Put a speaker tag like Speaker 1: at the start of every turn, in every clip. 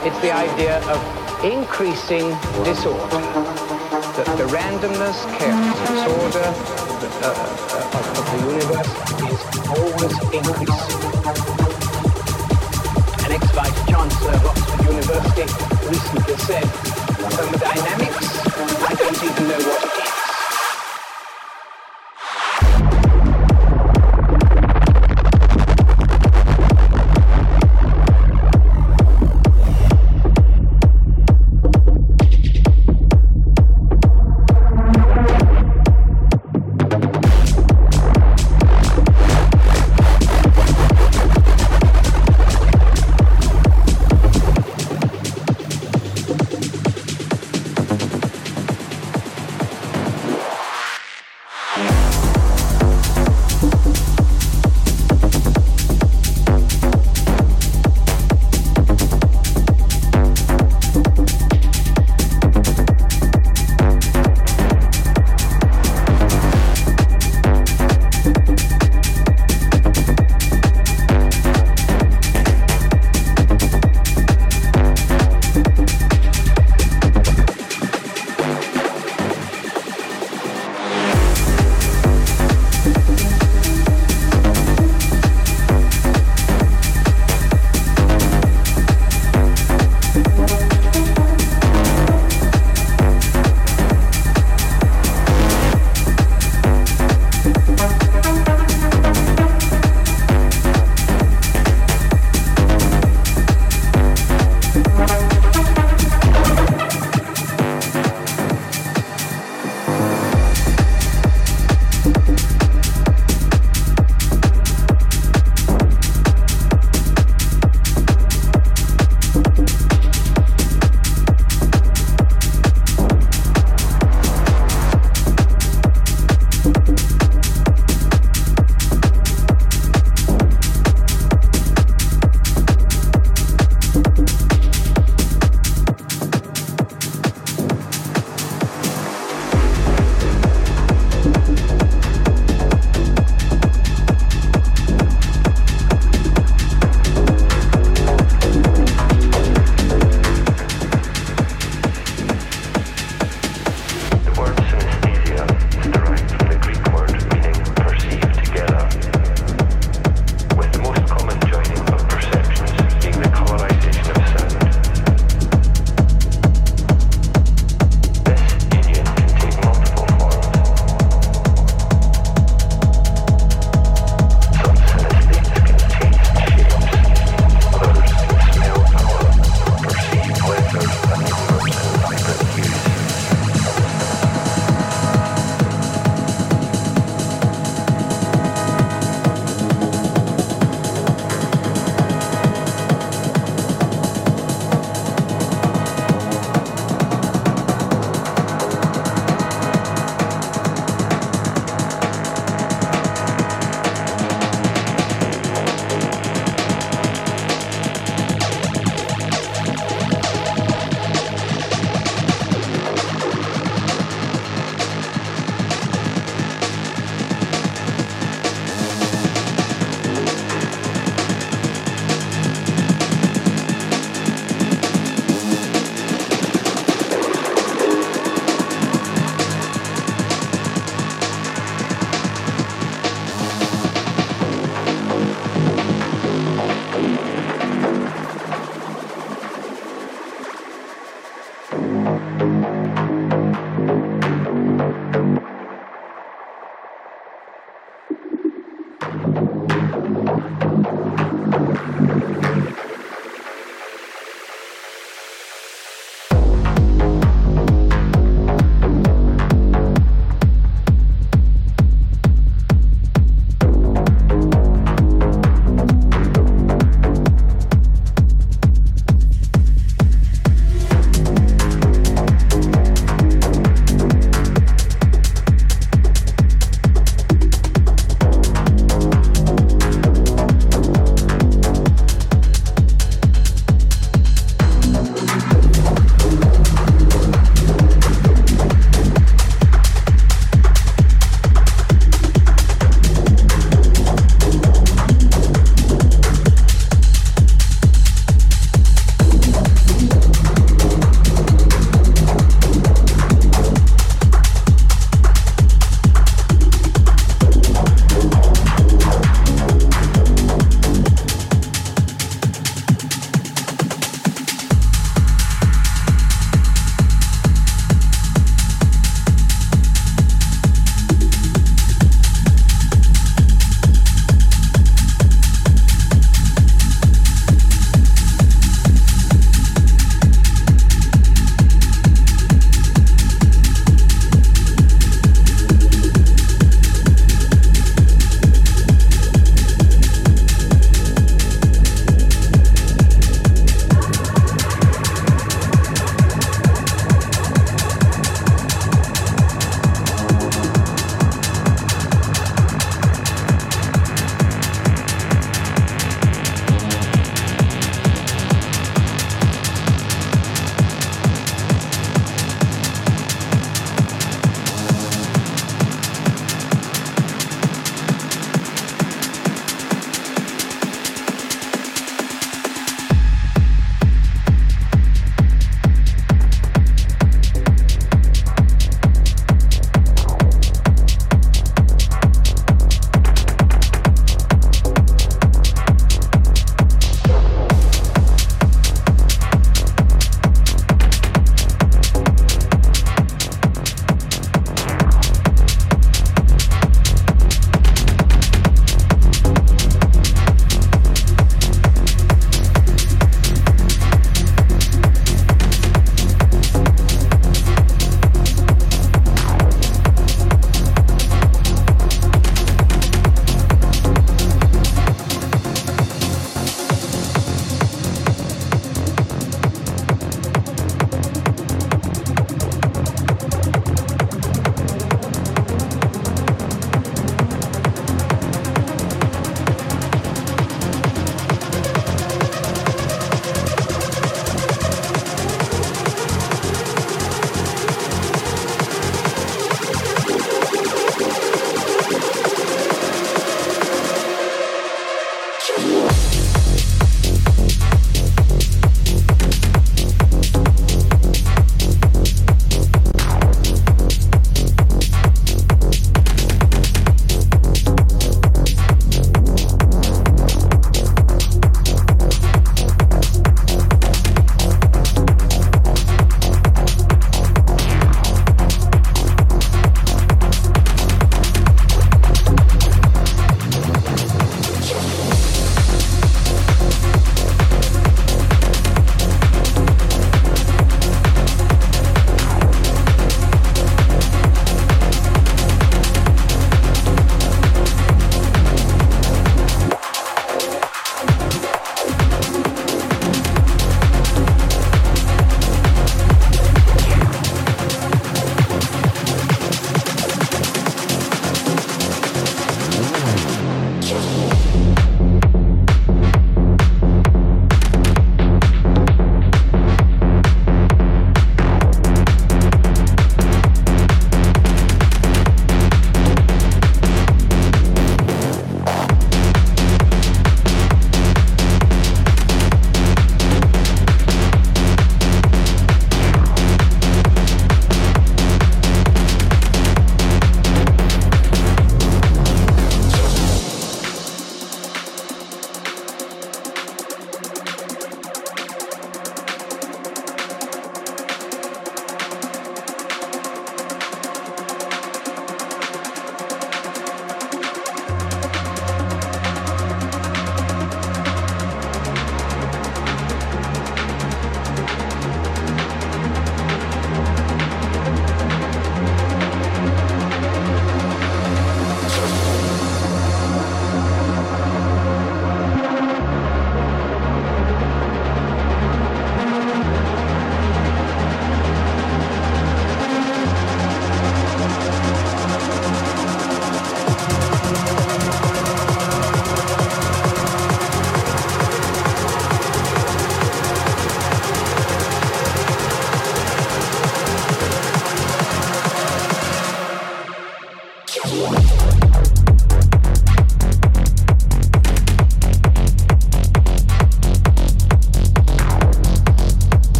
Speaker 1: It's the idea of increasing disorder, that the randomness, chaos, disorder uh, uh of the universe is always increasing. An ex-vice chancellor of Oxford University recently said,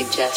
Speaker 2: instructions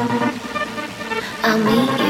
Speaker 3: I'll meet
Speaker 4: you